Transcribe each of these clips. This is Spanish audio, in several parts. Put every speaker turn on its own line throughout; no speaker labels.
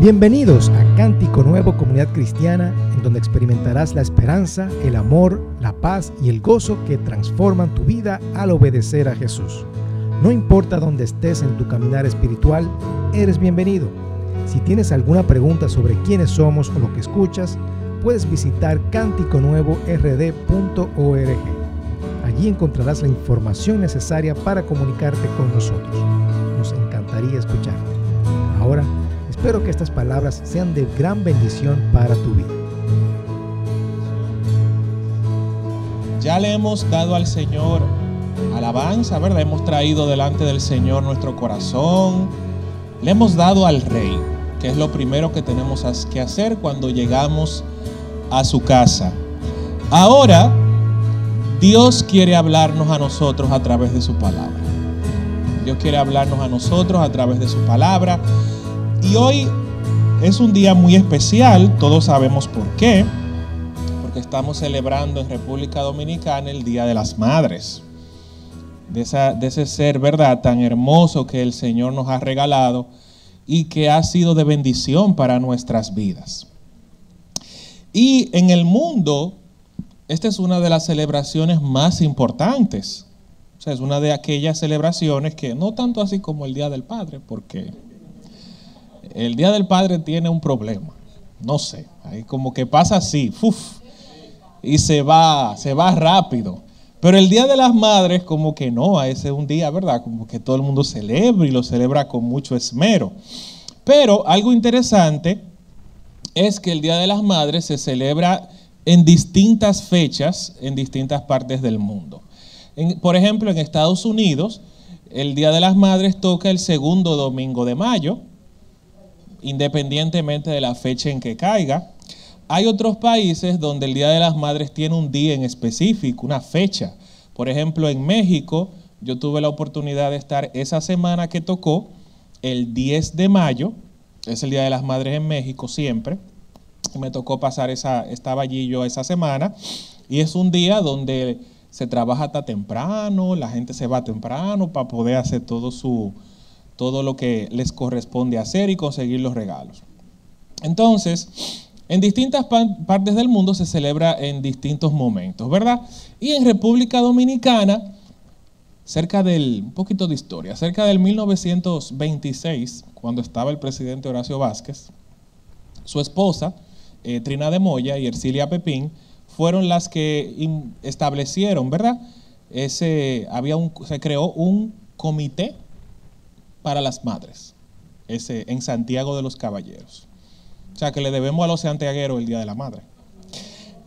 Bienvenidos a Cántico Nuevo Comunidad Cristiana, en donde experimentarás la esperanza, el amor, la paz y el gozo que transforman tu vida al obedecer a Jesús. No importa dónde estés en tu caminar espiritual, eres bienvenido. Si tienes alguna pregunta sobre quiénes somos o lo que escuchas, puedes visitar cánticonuevord.org. Allí encontrarás la información necesaria para comunicarte con nosotros. Nos encantaría escucharte. Ahora, Espero que estas palabras sean de gran bendición para tu vida.
Ya le hemos dado al Señor alabanza, ¿verdad? Hemos traído delante del Señor nuestro corazón. Le hemos dado al Rey, que es lo primero que tenemos que hacer cuando llegamos a su casa. Ahora, Dios quiere hablarnos a nosotros a través de su palabra. Dios quiere hablarnos a nosotros a través de su palabra. Y hoy es un día muy especial, todos sabemos por qué, porque estamos celebrando en República Dominicana el Día de las Madres, de, ese ser, ¿verdad?, tan hermoso que el Señor nos ha regalado y que ha sido de bendición para nuestras vidas. Y en el mundo, esta es una de las celebraciones más importantes. O sea, es una de aquellas celebraciones que no tanto así como el Día del Padre, porque el Día del Padre tiene un problema. No sé, ahí como que pasa así, y se va, se va rápido. Pero el Día de las Madres como que no, ese es un día, ¿verdad? Como que todo el mundo celebra y lo celebra con mucho esmero. Pero algo interesante es que el Día de las Madres se celebra en distintas fechas en distintas partes del mundo. por ejemplo, en Estados Unidos, el Día de las Madres toca el segundo domingo de mayo, independientemente de la fecha en que caiga. Hay otros países donde el Día de las Madres tiene un día en específico, una fecha. Por ejemplo, en México, yo tuve la oportunidad de estar esa semana que tocó, el 10 de mayo, es el Día de las Madres en México siempre. Me tocó pasar esa, estaba allí yo esa semana, y es un día donde se trabaja hasta temprano, la gente se va temprano para poder hacer todo su, todo lo que les corresponde hacer y conseguir los regalos. Entonces, en distintas partes del mundo se celebra en distintos momentos, ¿verdad? Y en República Dominicana, cerca del, un poquito de historia, cerca del 1926, cuando estaba el presidente Horacio Vázquez, su esposa, eh, Trina de Moya y Ercilia Pepín, fueron las que establecieron, ¿verdad? Ese, había un, se creó un comité para las madres, ese, en Santiago de los Caballeros. O sea que le debemos a los santiagueros el Día de la Madre.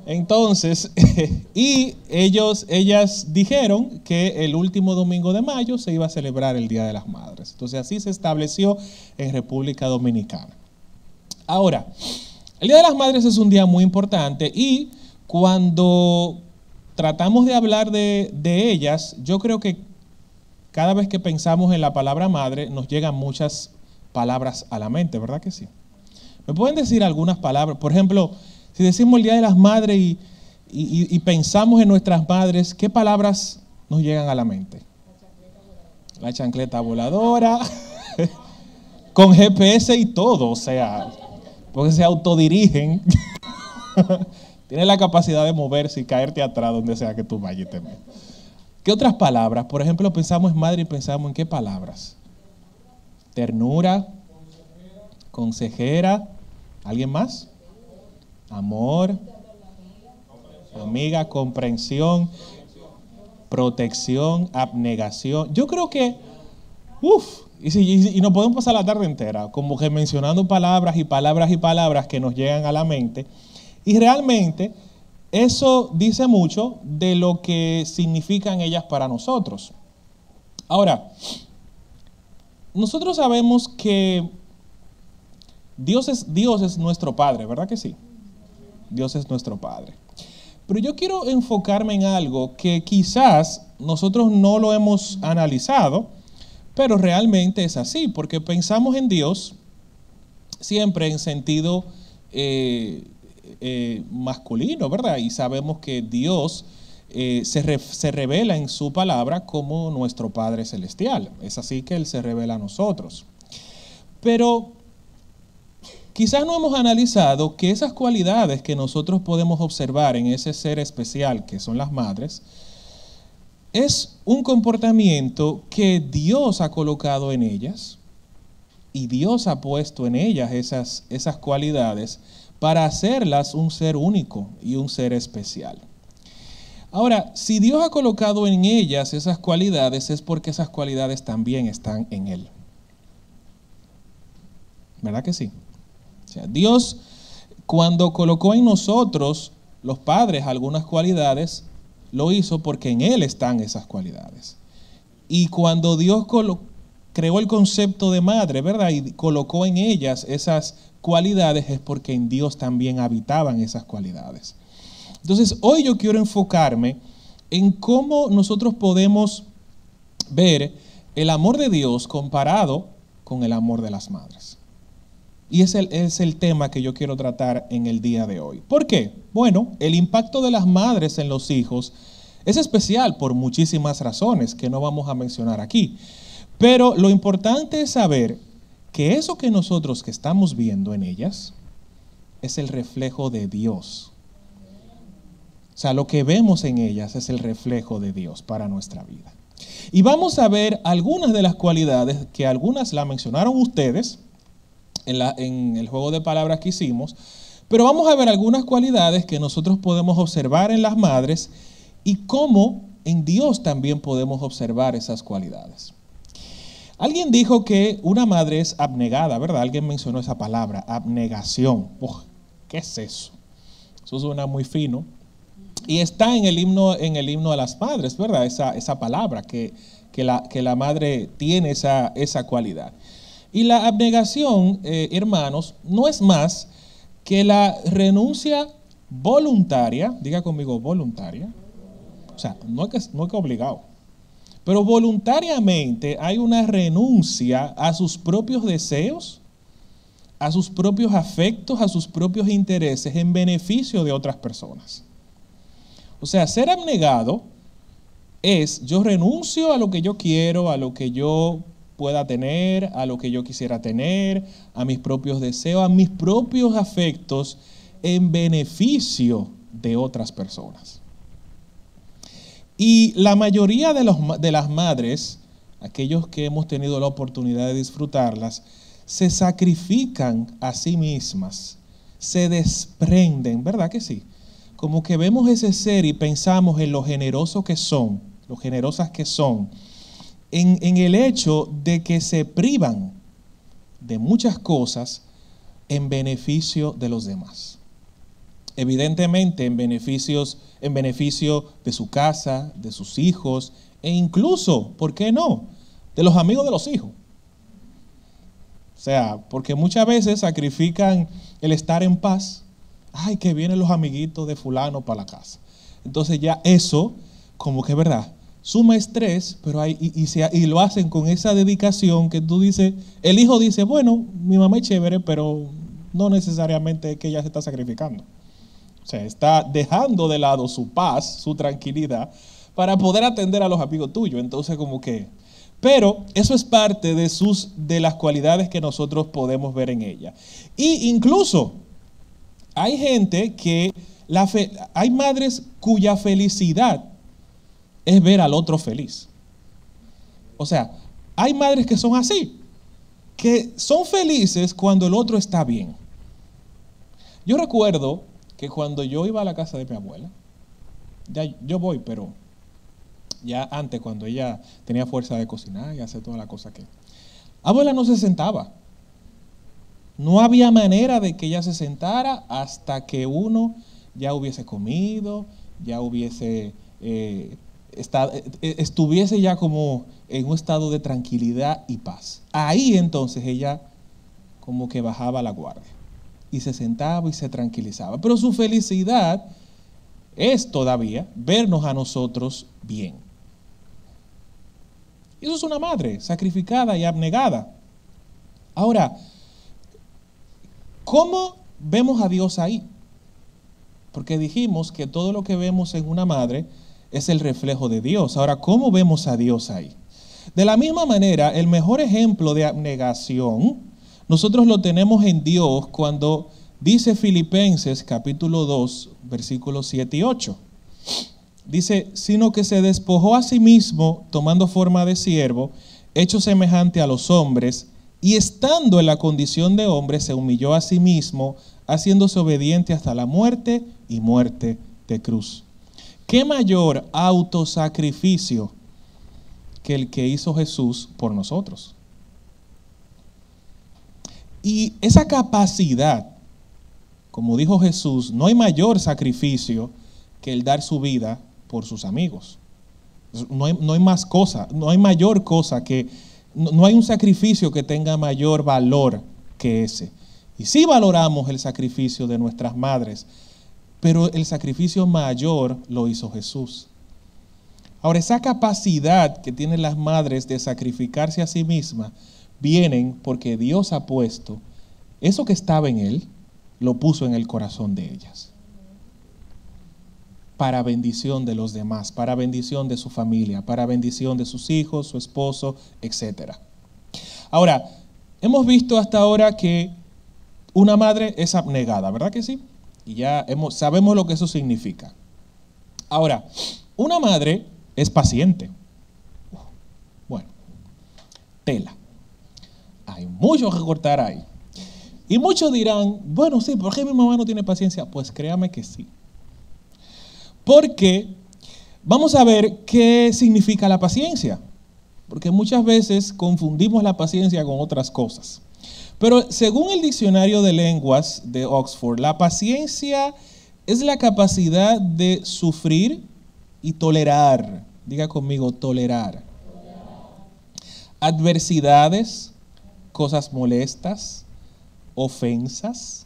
Entonces, y ellos, ellas dijeron que el último domingo de mayo se iba a celebrar el Día de las Madres. Entonces así se estableció en República Dominicana. Ahora, el Día de las Madres es un día muy importante y cuando tratamos de hablar de, de ellas, yo creo que cada vez que pensamos en la palabra madre, nos llegan muchas palabras a la mente, ¿verdad que sí? ¿Me pueden decir algunas palabras? Por ejemplo, si decimos el Día de las Madres y, pensamos en nuestras madres, ¿qué palabras nos llegan a la mente? La chancleta voladora, con GPS y todo, o sea, porque se autodirigen. Tiene la capacidad de moverse y caerte atrás donde sea que tú vayas y te metas. ¿Qué otras palabras? Por ejemplo, pensamos en madre y pensamos en qué palabras. Ternura, consejera, ¿alguien más? Amor, amiga, comprensión, protección, abnegación. Yo creo que, uff, y, y, y, nos podemos pasar la tarde entera, como que mencionando palabras y palabras y palabras que nos llegan a la mente. Y realmente eso dice mucho de lo que significan ellas para nosotros. Ahora, nosotros sabemos que Dios es, Dios es nuestro Padre, ¿verdad que sí? Dios es nuestro Padre. Pero yo quiero enfocarme en algo que quizás nosotros no lo hemos analizado, pero realmente es así, porque pensamos en Dios siempre en sentido eh, eh, masculino, ¿verdad? Y sabemos que Dios eh, se, se, revela en su palabra como nuestro Padre Celestial. Es así que Él se revela a nosotros. Pero quizás no hemos analizado que esas cualidades que nosotros podemos observar en ese ser especial que son las madres, es un comportamiento que Dios ha colocado en ellas y Dios ha puesto en ellas esas, esas cualidades para hacerlas un ser único y un ser especial. Ahora, si Dios ha colocado en ellas esas cualidades, es porque esas cualidades también están en Él. ¿Verdad que sí? O sea, Dios, cuando colocó en nosotros, los padres, algunas cualidades, lo hizo porque en Él están esas cualidades. Y cuando Dios creó el concepto de madre, ¿verdad? Y colocó en ellas esas cualidades, es porque en Dios también habitaban esas cualidades. Entonces, hoy yo quiero enfocarme en cómo nosotros podemos ver el amor de Dios comparado con el amor de las madres. Y ese es el tema que yo quiero tratar en el día de hoy. ¿Por qué? Bueno, el impacto de las madres en los hijos es especial por muchísimas razones que no vamos a mencionar aquí. Pero lo importante es saber que eso que nosotros que estamos viendo en ellas es el reflejo de Dios. O sea, lo que vemos en ellas es el reflejo de Dios para nuestra vida. Y vamos a ver algunas de las cualidades que algunas la mencionaron ustedes en, en el juego de palabras que hicimos, pero vamos a ver algunas cualidades que nosotros podemos observar en las madres y cómo en Dios también podemos observar esas cualidades. Alguien dijo que una madre es abnegada, ¿verdad? Alguien mencionó esa palabra, abnegación. ¿Qué es eso? Eso suena muy fino. Y está en el himno, en el himno a las madres, ¿verdad? Esa, esa palabra, que, la, que, la, madre tiene esa, esa cualidad. Y la abnegación, eh, hermanos, no es más que la renuncia voluntaria, diga conmigo voluntaria, o sea, no es que, no es que obligado, pero voluntariamente hay una renuncia a sus propios deseos, a sus propios afectos, a sus propios intereses en beneficio de otras personas. O sea, ser abnegado es yo renuncio a lo que yo quiero, a lo que yo pueda tener, a lo que yo quisiera tener, a mis propios deseos, a mis propios afectos en beneficio de otras personas. Y la mayoría de, los, de las madres, aquellos que hemos tenido la oportunidad de disfrutarlas, se sacrifican a sí mismas, se desprenden, ¿verdad que sí? Como que vemos ese ser y pensamos en lo generosos que son, lo generosas que son, en, en el hecho de que se privan de muchas cosas en beneficio de los demás evidentemente en, beneficios, en beneficio de su casa, de sus hijos e incluso, ¿por qué no?, de los amigos de los hijos. O sea, porque muchas veces sacrifican el estar en paz. Ay, que vienen los amiguitos de fulano para la casa. Entonces ya eso, como que es verdad, suma estrés, pero hay, y, lo hacen con esa dedicación que tú dices, el hijo dice, bueno, mi mamá es chévere, pero no necesariamente que ella se está sacrificando. O sea, está dejando de lado su paz, su tranquilidad, para poder atender a los amigos tuyos. Entonces, como que... Pero eso es parte de, sus, de las cualidades que nosotros podemos ver en ella. Y incluso hay gente que... La hay madres cuya felicidad es ver al otro feliz. O sea, hay madres que son así, que son felices cuando el otro está bien. Yo recuerdo que cuando yo iba a la casa de mi abuela, ya yo voy, pero ya antes, cuando ella tenía fuerza de cocinar y hacer toda la cosa que... Abuela no se sentaba. No había manera de que ella se sentara hasta que uno ya hubiese comido, ya hubiese eh, eh, estuviese ya como en un estado de tranquilidad y paz. Ahí entonces ella como que bajaba la guardia y se sentaba y se tranquilizaba. Pero su felicidad es todavía vernos a nosotros bien. Eso es una madre sacrificada y abnegada. Ahora, ¿cómo vemos a Dios ahí? Porque dijimos que todo lo que vemos en una madre es el reflejo de Dios. Ahora, ¿cómo vemos a Dios ahí? De la misma manera, el mejor ejemplo de abnegación nosotros lo tenemos en Dios cuando dice Filipenses capítulo 2, versículos 7 y 8. Dice, sino que se despojó a sí mismo tomando forma de siervo, hecho semejante a los hombres, y estando en la condición de hombre, se humilló a sí mismo, haciéndose obediente hasta la muerte y muerte de cruz. ¿Qué mayor autosacrificio que el que hizo Jesús por nosotros? Y esa capacidad, como dijo Jesús, no hay mayor sacrificio que el dar su vida por sus amigos. No hay, no hay más cosa, no hay mayor cosa que, no, no hay un sacrificio que tenga mayor valor que ese. Y sí valoramos el sacrificio de nuestras madres, pero el sacrificio mayor lo hizo Jesús. Ahora, esa capacidad que tienen las madres de sacrificarse a sí mismas vienen porque Dios ha puesto eso que estaba en él, lo puso en el corazón de ellas. Para bendición de los demás, para bendición de su familia, para bendición de sus hijos, su esposo, etc. Ahora, hemos visto hasta ahora que una madre es abnegada, ¿verdad que sí? Y ya hemos, sabemos lo que eso significa. Ahora, una madre es paciente. Bueno, tela. Hay mucho que cortar ahí. Y muchos dirán, bueno, sí, ¿por qué mi mamá no tiene paciencia? Pues créame que sí. Porque vamos a ver qué significa la paciencia. Porque muchas veces confundimos la paciencia con otras cosas. Pero según el diccionario de lenguas de Oxford, la paciencia es la capacidad de sufrir y tolerar. Diga conmigo, tolerar. Adversidades, cosas molestas, ofensas.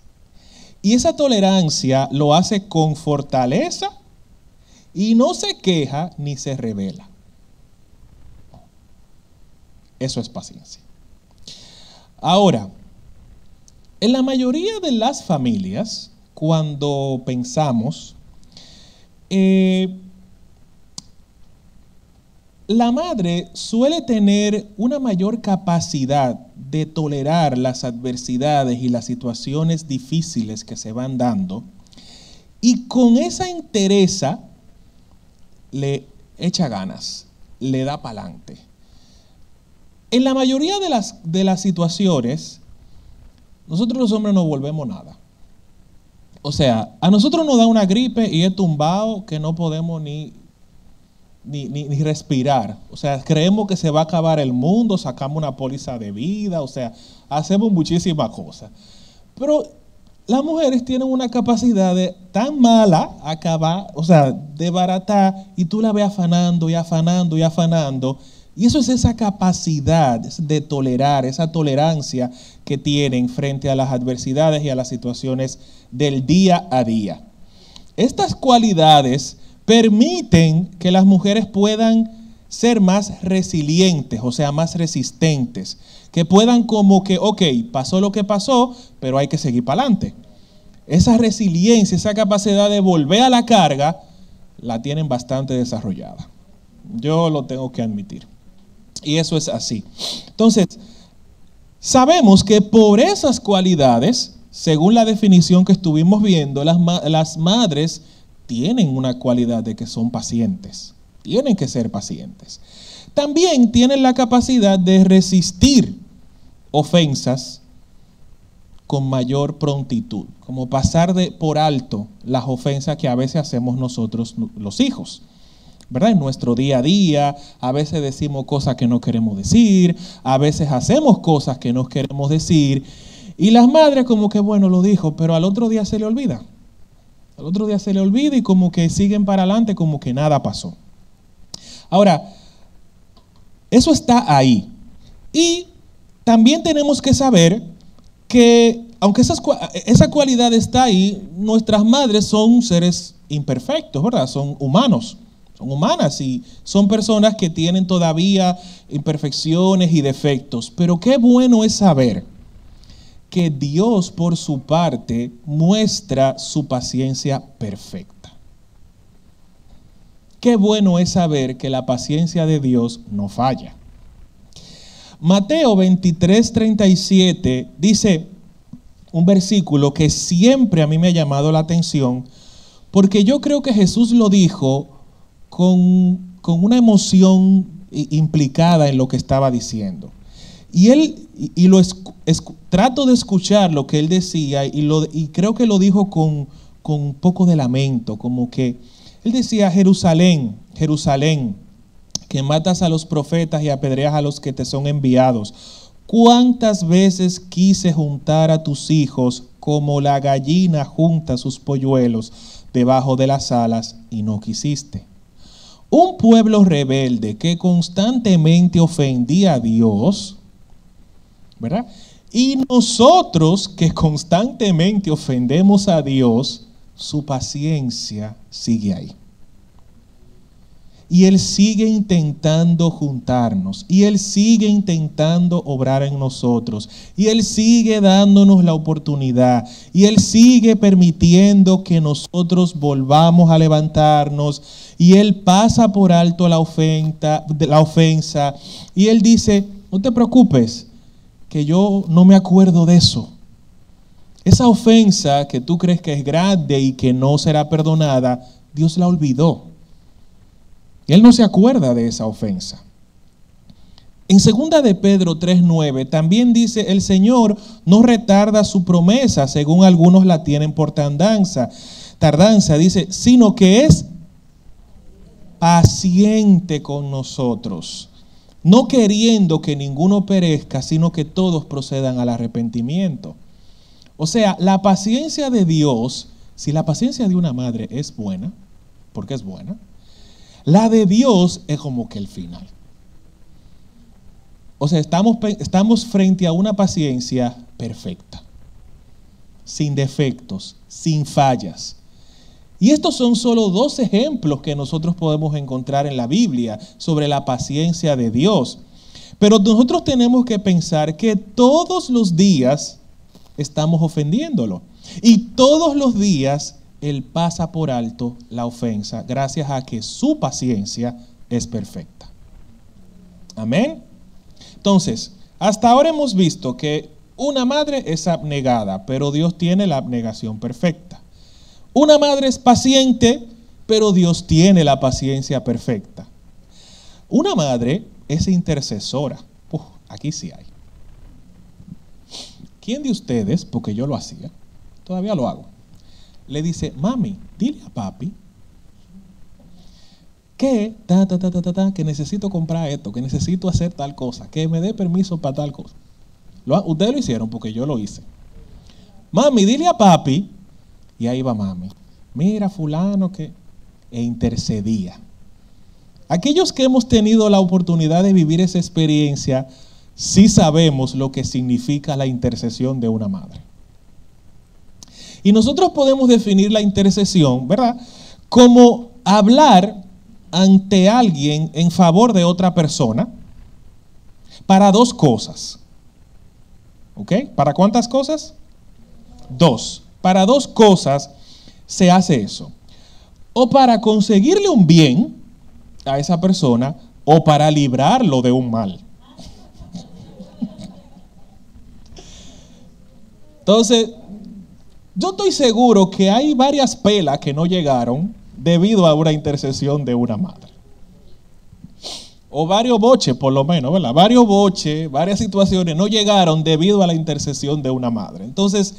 Y esa tolerancia lo hace con fortaleza y no se queja ni se revela. Eso es paciencia. Ahora, en la mayoría de las familias, cuando pensamos, eh, la madre suele tener una mayor capacidad de tolerar las adversidades y las situaciones difíciles que se van dando y con esa interesa le echa ganas, le da pa'lante. En la mayoría de las, de las situaciones, nosotros los hombres no volvemos nada. O sea, a nosotros nos da una gripe y es tumbado que no podemos ni, ni, ni, ni, respirar. O sea, creemos que se va a acabar el mundo, sacamos una póliza de vida, o sea, hacemos muchísimas cosas. Pero las mujeres tienen una capacidad de tan mala acabar, o sea, de baratar, y tú la ves afanando y afanando y afanando y eso es esa capacidad de tolerar, esa tolerancia que tienen frente a las adversidades y a las situaciones del día a día. Estas cualidades permiten que las mujeres puedan ser más resilientes, o sea, más resistentes, que puedan como que, ok, pasó lo que pasó, pero hay que seguir para adelante. Esa resiliencia, esa capacidad de volver a la carga, la tienen bastante desarrollada. Yo lo tengo que admitir. Y eso es así. Entonces, sabemos que por esas cualidades, según la definición que estuvimos viendo, las, las madres tienen una cualidad de que son pacientes. Tienen que ser pacientes. También tienen la capacidad de resistir ofensas con mayor prontitud, como pasar de por alto las ofensas que a veces hacemos nosotros los hijos. ¿verdad? En nuestro día a día, a veces decimos cosas que no queremos decir, a veces hacemos cosas que no queremos decir, y las madres como que, bueno, lo dijo, pero al otro día se le olvida. Al otro día se le olvida y como que siguen para adelante como que nada pasó. Ahora, eso está ahí. Y también tenemos que saber que, aunque esa cualidad está ahí, nuestras madres son seres imperfectos, ¿verdad? Son humanos son humanas y son personas que tienen todavía imperfecciones y defectos. Pero qué bueno es saber que Dios por su parte muestra su paciencia perfecta. Qué bueno es saber que la paciencia de Dios no falla. Mateo 23, 37 dice un versículo que siempre a mí me ha llamado la atención, porque yo creo que Jesús lo dijo con, una emoción implicada en lo que estaba diciendo. Y él, y lo trato de escuchar lo que él decía, y, lo, y creo que lo dijo con, con un poco de lamento, como que él decía, Jerusalén, Jerusalén, que matas a los profetas y apedreas a los que te son enviados. ¿Cuántas veces quise juntar a tus hijos como la gallina junta sus polluelos debajo de las alas y no quisiste? Un pueblo rebelde que constantemente ofendía a Dios, ¿verdad? Y nosotros que constantemente ofendemos a Dios, su paciencia sigue ahí. Y Él sigue intentando juntarnos. Y Él sigue intentando obrar en nosotros. Y Él sigue dándonos la oportunidad. Y Él sigue permitiendo que nosotros volvamos a levantarnos. Y Él pasa por alto la ofensa. La ofensa y Él dice, no te preocupes, que yo no me acuerdo de eso. Esa ofensa que tú crees que es grande y que no será perdonada, Dios la olvidó. Él no se acuerda de esa ofensa. En segunda de Pedro 3:9 también dice, "El Señor no retarda su promesa, según algunos la tienen por tardanza." Tardanza dice, "sino que es paciente con nosotros, no queriendo que ninguno perezca, sino que todos procedan al arrepentimiento." O sea, la paciencia de Dios, si la paciencia de una madre es buena, porque es buena, la de Dios es como que el final. O sea, estamos, estamos frente a una paciencia perfecta, sin defectos, sin fallas. Y estos son solo dos ejemplos que nosotros podemos encontrar en la Biblia sobre la paciencia de Dios. Pero nosotros tenemos que pensar que todos los días estamos ofendiéndolo. Y todos los días él pasa por alto la ofensa gracias a que su paciencia es perfecta. Amén. Entonces, hasta ahora hemos visto que una madre es abnegada, pero Dios tiene la abnegación perfecta. Una madre es paciente, pero Dios tiene la paciencia perfecta. Una madre es intercesora. aquí sí hay. ¿Quién de ustedes, porque yo lo hacía, todavía lo hago? le dice, mami, dile a papi que, que necesito comprar esto, que necesito hacer tal cosa, que me dé permiso para tal cosa. ustedes lo hicieron porque yo lo hice. Mami, dile a papi, y ahí va mami, mira fulano que, e intercedía. Aquellos que hemos tenido la oportunidad de vivir esa experiencia, sí sabemos lo que significa la intercesión de una madre. Y nosotros podemos definir la intercesión, ¿verdad? Como hablar ante alguien en favor de otra persona para dos cosas. ¿Ok? ¿Para cuántas cosas? Dos. Para dos cosas se hace eso. O para conseguirle un bien a esa persona o para librarlo de un mal. Entonces, yo estoy seguro que hay varias pelas que no llegaron debido a una intercesión de una madre. O varios boches, por lo menos, ¿verdad? Varios boches, varias situaciones no llegaron debido a la intercesión de una madre. Entonces,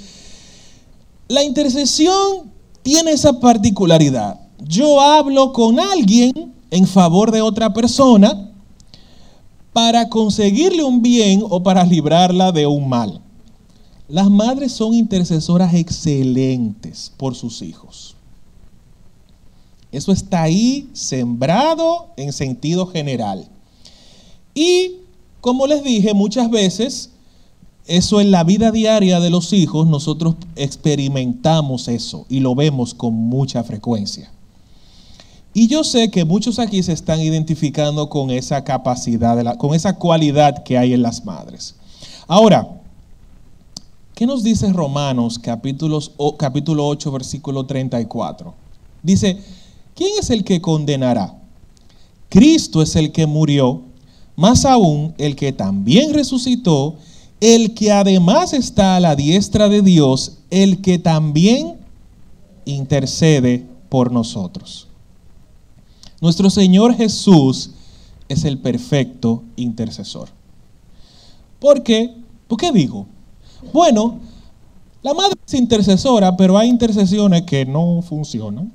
la intercesión tiene esa particularidad. Yo hablo con alguien en favor de otra persona para conseguirle un bien o para librarla de un mal. Las madres son intercesoras excelentes por sus hijos. Eso está ahí sembrado en sentido general. Y como les dije, muchas veces eso en la vida diaria de los hijos nosotros experimentamos eso y lo vemos con mucha frecuencia. Y yo sé que muchos aquí se están identificando con esa capacidad, con esa cualidad que hay en las madres. Ahora, ¿Qué nos dice Romanos capítulos, capítulo 8, versículo 34? Dice, ¿quién es el que condenará? Cristo es el que murió, más aún el que también resucitó, el que además está a la diestra de Dios, el que también intercede por nosotros. Nuestro Señor Jesús es el perfecto intercesor. ¿Por qué? ¿Por qué digo? Bueno, la madre es intercesora, pero hay intercesiones que no funcionan.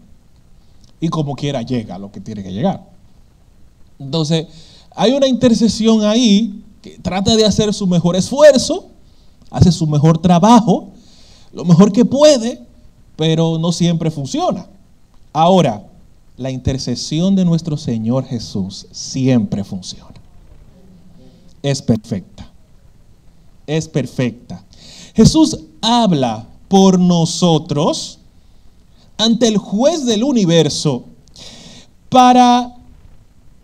Y como quiera llega lo que tiene que llegar. Entonces, hay una intercesión ahí que trata de hacer su mejor esfuerzo, hace su mejor trabajo, lo mejor que puede, pero no siempre funciona. Ahora, la intercesión de nuestro Señor Jesús siempre funciona. Es perfecta. Es perfecta. Jesús habla por nosotros ante el juez del universo para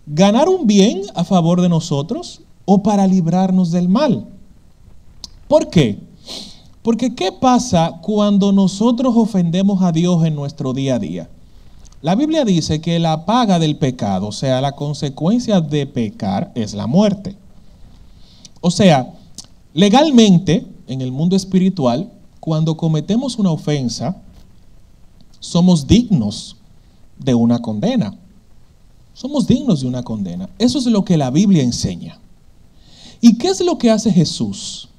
ganar un bien a favor de nosotros o para librarnos del mal. ¿Por qué? Porque ¿qué pasa cuando nosotros ofendemos a Dios en nuestro día a día? La Biblia dice que la paga del pecado, o sea, la consecuencia de pecar es la muerte. O sea, legalmente, en el mundo espiritual, cuando cometemos una ofensa, somos dignos de una condena. Somos dignos de una condena. Eso es lo que la Biblia enseña. ¿Y qué es lo que hace Jesús?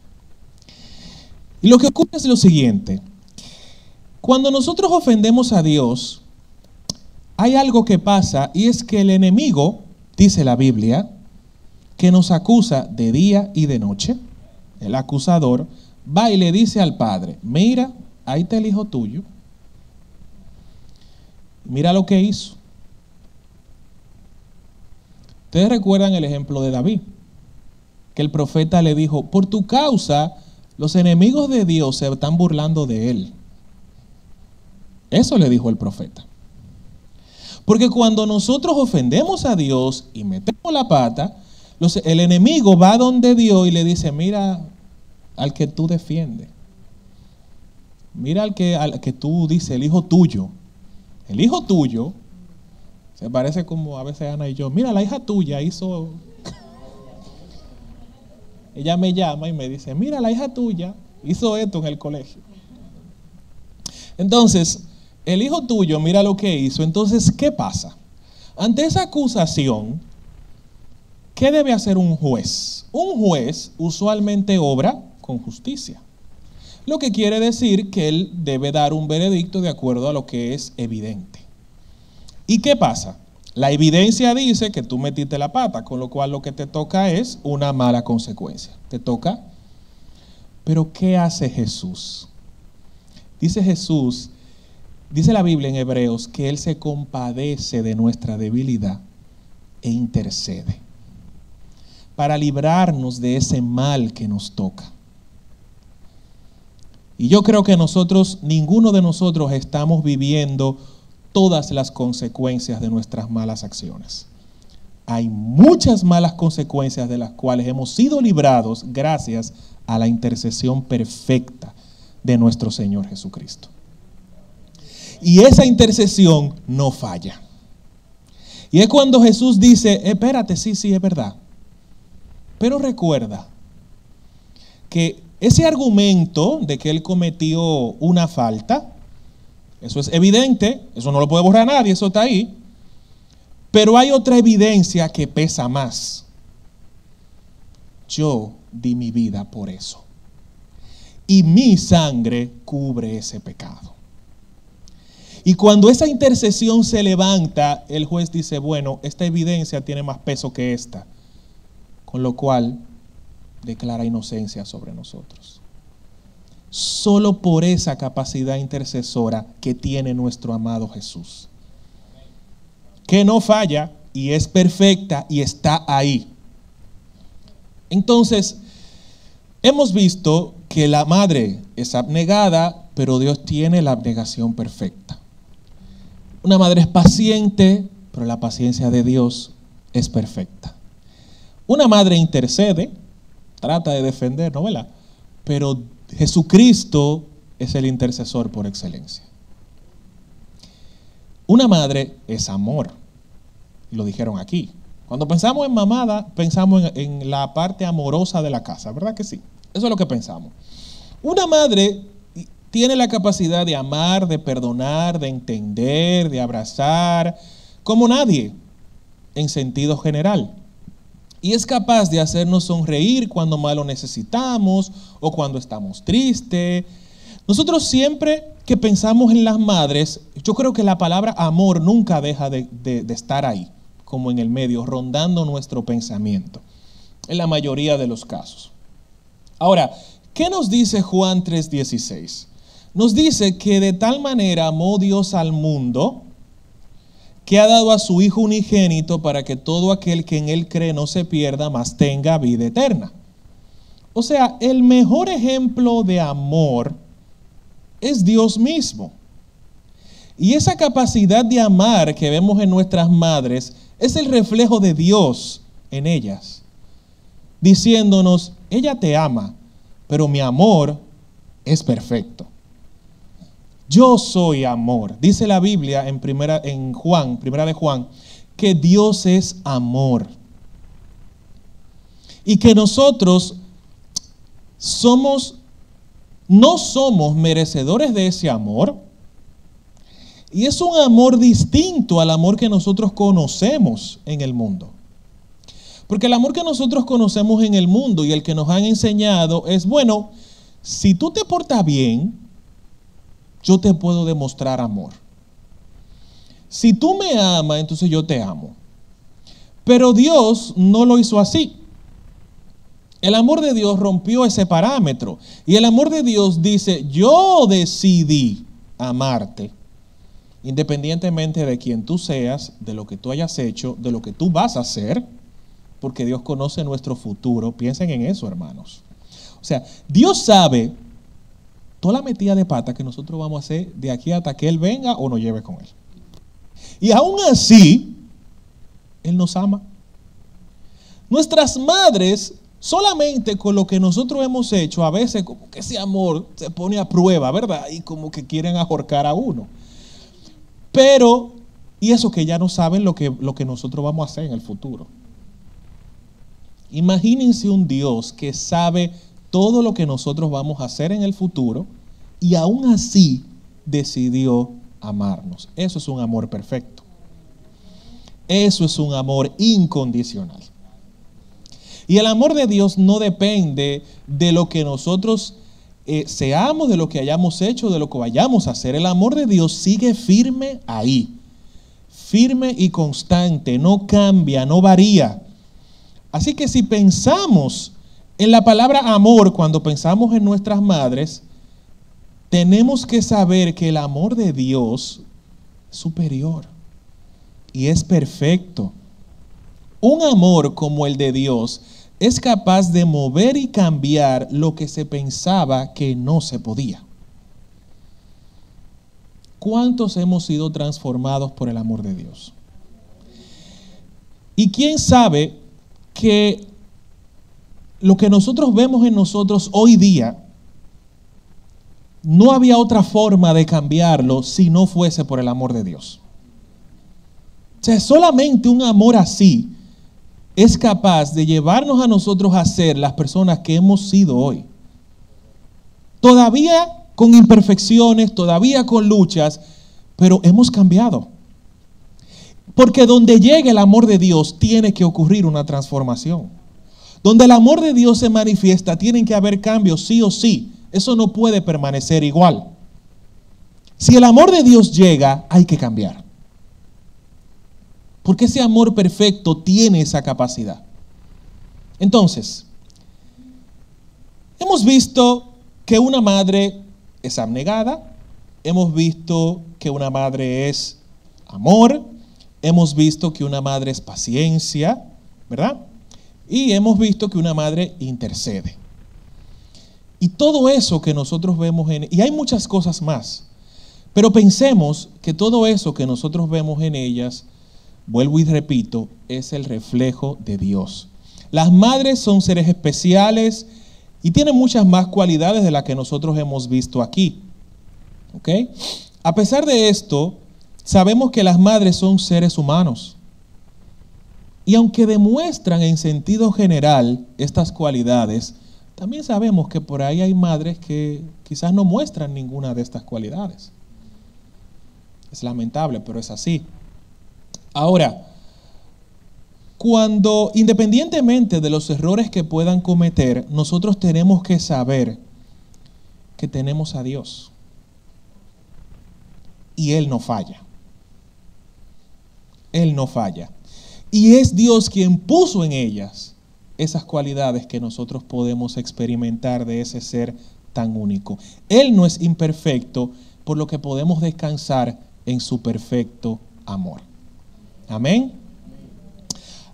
Y lo que ocurre es lo siguiente. Cuando nosotros ofendemos a Dios, hay algo que pasa y es que el enemigo, dice la Biblia, que nos acusa de día y de noche, el acusador, va y le dice al Padre, mira, ahí está el hijo tuyo, mira lo que hizo. Ustedes recuerdan el ejemplo de David, que el profeta le dijo, por tu causa los enemigos de Dios se están burlando de él. Eso le dijo el profeta. Porque cuando nosotros ofendemos a Dios y metemos la pata, el enemigo va donde Dios y le dice, mira al que tú defiendes. Mira al que, al que tú dices, el hijo tuyo. El hijo tuyo se parece como a veces Ana y yo. Mira, la hija tuya hizo... Ella me llama y me dice, mira, la hija tuya hizo esto en el colegio. Entonces, el hijo tuyo, mira lo que hizo. Entonces, ¿qué pasa? Ante esa acusación, ¿qué debe hacer un juez? Un juez usualmente obra con justicia. Lo que quiere decir que él debe dar un veredicto de acuerdo a lo que es evidente. ¿Y qué pasa? La evidencia dice que tú metiste la pata, con lo cual lo que te toca es una mala consecuencia. Te toca. Pero ¿qué hace Jesús? Dice Jesús Dice la Biblia en Hebreos que Él se compadece de nuestra debilidad e intercede para librarnos de ese mal que nos toca. Y yo creo que nosotros, ninguno de nosotros estamos viviendo todas las consecuencias de nuestras malas acciones. Hay muchas malas consecuencias de las cuales hemos sido librados gracias a la intercesión perfecta de nuestro Señor Jesucristo. Y esa intercesión no falla. Y es cuando Jesús dice, espérate, sí, sí, es verdad. Pero recuerda que ese argumento de que él cometió una falta, eso es evidente, eso no lo puede borrar nadie, eso está ahí. Pero hay otra evidencia que pesa más. Yo di mi vida por eso. Y mi sangre cubre ese pecado. Y cuando esa intercesión se levanta, el juez dice, bueno, esta evidencia tiene más peso que esta, con lo cual declara inocencia sobre nosotros. Solo por esa capacidad intercesora que tiene nuestro amado Jesús, que no falla y es perfecta y está ahí. Entonces, hemos visto que la madre es abnegada, pero Dios tiene la abnegación perfecta. Una madre es paciente, pero la paciencia de Dios es perfecta. Una madre intercede, trata de defender, ¿no? ¿verdad? Pero Jesucristo es el intercesor por excelencia. Una madre es amor, lo dijeron aquí. Cuando pensamos en mamada, pensamos en, en, la parte amorosa de la casa, ¿verdad que sí? Eso es lo que pensamos. Una madre tiene la capacidad de amar, de perdonar, de entender, de abrazar, como nadie, en sentido general. Y es capaz de hacernos sonreír cuando más lo necesitamos o cuando estamos tristes. Nosotros siempre que pensamos en las madres, yo creo que la palabra amor nunca deja de, de estar ahí, como en el medio, rondando nuestro pensamiento, en la mayoría de los casos. Ahora, ¿qué nos dice Juan 3:16? Nos dice que de tal manera amó Dios al mundo, que ha dado a su Hijo unigénito para que todo aquel que en Él cree no se pierda, mas tenga vida eterna. O sea, el mejor ejemplo de amor es Dios mismo. Y esa capacidad de amar que vemos en nuestras madres es el reflejo de Dios en ellas, diciéndonos, ella te ama, pero mi amor es perfecto. Yo soy amor. Dice la Biblia en, Juan, primera de Juan, que Dios es amor. Y que nosotros somos, no somos merecedores de ese amor. Y es un amor distinto al amor que nosotros conocemos en el mundo. Porque el amor que nosotros conocemos en el mundo y el que nos han enseñado es, bueno, si tú te portas bien, yo te puedo demostrar amor. Si tú me amas, entonces yo te amo. Pero Dios no lo hizo así. El amor de Dios rompió ese parámetro. Y el amor de Dios dice, yo decidí amarte, independientemente de quién tú seas, de lo que tú hayas hecho, de lo que tú vas a hacer, porque Dios conoce nuestro futuro. Piensen en eso, hermanos. O sea, Dios sabe toda la metida de pata que nosotros vamos a hacer de aquí hasta que Él venga o nos lleve con Él. Y aún así, Él nos ama. Nuestras madres, solamente con lo que nosotros hemos hecho, a veces como que ese amor se pone a prueba, ¿verdad? Y como que quieren ahorcar a uno. Pero, y eso que ya no saben lo que, lo que nosotros vamos a hacer en el futuro. Imagínense un Dios que sabe todo lo que nosotros vamos a hacer en el futuro y aún así decidió amarnos. Eso es un amor perfecto. Eso es un amor incondicional. Y el amor de Dios no depende de lo que nosotros eh, seamos, de lo que hayamos hecho, de lo que vayamos a hacer. El amor de Dios sigue firme ahí. Firme y constante, no cambia, no varía. Así que si pensamos en la palabra amor, cuando pensamos en nuestras madres, tenemos que saber que el amor de Dios es superior y es perfecto. Un amor como el de Dios es capaz de mover y cambiar lo que se pensaba que no se podía. ¿Cuántos hemos sido transformados por el amor de Dios? Y quién sabe que lo que nosotros vemos en nosotros hoy día, no había otra forma de cambiarlo si no fuese por el amor de Dios. O sea, solamente un amor así es capaz de llevarnos a nosotros a ser las personas que hemos sido hoy. Todavía con imperfecciones, todavía con luchas, pero hemos cambiado. Porque donde llegue el amor de Dios tiene que ocurrir una transformación. Donde el amor de Dios se manifiesta, tienen que haber cambios sí o sí. Eso no puede permanecer igual. Si el amor de Dios llega, hay que cambiar. Porque ese amor perfecto tiene esa capacidad. Entonces, hemos visto que una madre es abnegada, hemos visto que una madre es amor, hemos visto que una madre es paciencia, ¿verdad? Y hemos visto que una madre intercede. Y todo eso que nosotros vemos en... Y hay muchas cosas más. Pero pensemos que todo eso que nosotros vemos en ellas, vuelvo y repito, es el reflejo de Dios. Las madres son seres especiales y tienen muchas más cualidades de las que nosotros hemos visto aquí. A pesar de esto, sabemos que las madres son seres humanos Y aunque demuestran en sentido general estas cualidades, también sabemos que por ahí hay madres que quizás no muestran ninguna de estas cualidades. Es lamentable, pero es así. Ahora, cuando independientemente de los errores que puedan cometer, nosotros tenemos que saber que tenemos a Dios. Y Él no falla. Él no falla. Y es Dios quien puso en ellas esas cualidades que nosotros podemos experimentar de ese ser tan único. Él no es imperfecto, por lo que podemos descansar en su perfecto amor. Amén.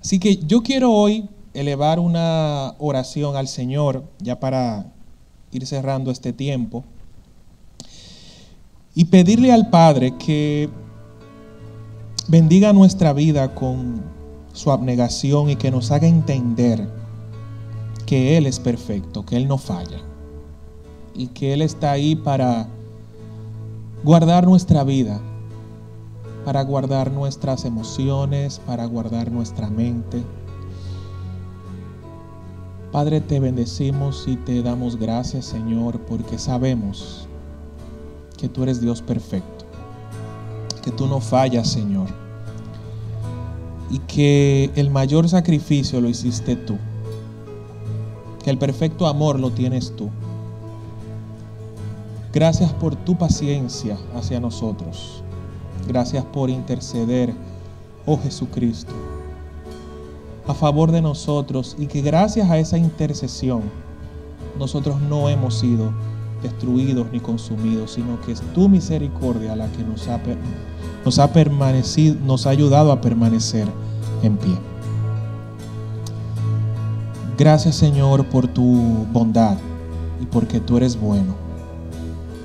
Así que yo quiero hoy elevar una oración al Señor, ya para ir cerrando este tiempo, y pedirle al Padre que bendiga nuestra vida con su abnegación y que nos haga entender que Él es perfecto, que Él no falla y que Él está ahí para guardar nuestra vida para guardar nuestras emociones, para guardar nuestra mente. Padre, te bendecimos y te damos gracias, Señor, porque sabemos que tú eres Dios perfecto, que tú no fallas, Señor, y que el mayor sacrificio lo hiciste tú, que el perfecto amor lo tienes tú. Gracias por tu paciencia hacia nosotros. Gracias por interceder, oh Jesucristo, a favor de nosotros y que gracias a esa intercesión nosotros no hemos sido destruidos ni consumidos, sino que es tu misericordia la que nos ha, nos ha permanecido, nos ha ayudado a permanecer en pie. Gracias Señor por tu bondad y porque tú eres bueno.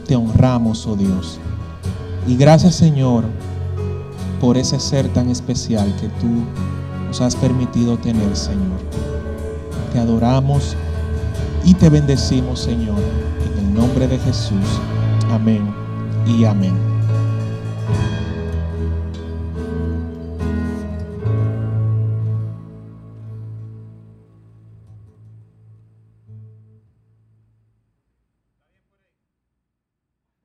Te honramos, oh Dios. Y gracias Señor por ese ser tan especial que tú nos has permitido tener, Señor. Te adoramos y te bendecimos, Señor, en el nombre de Jesús. Amén y amén.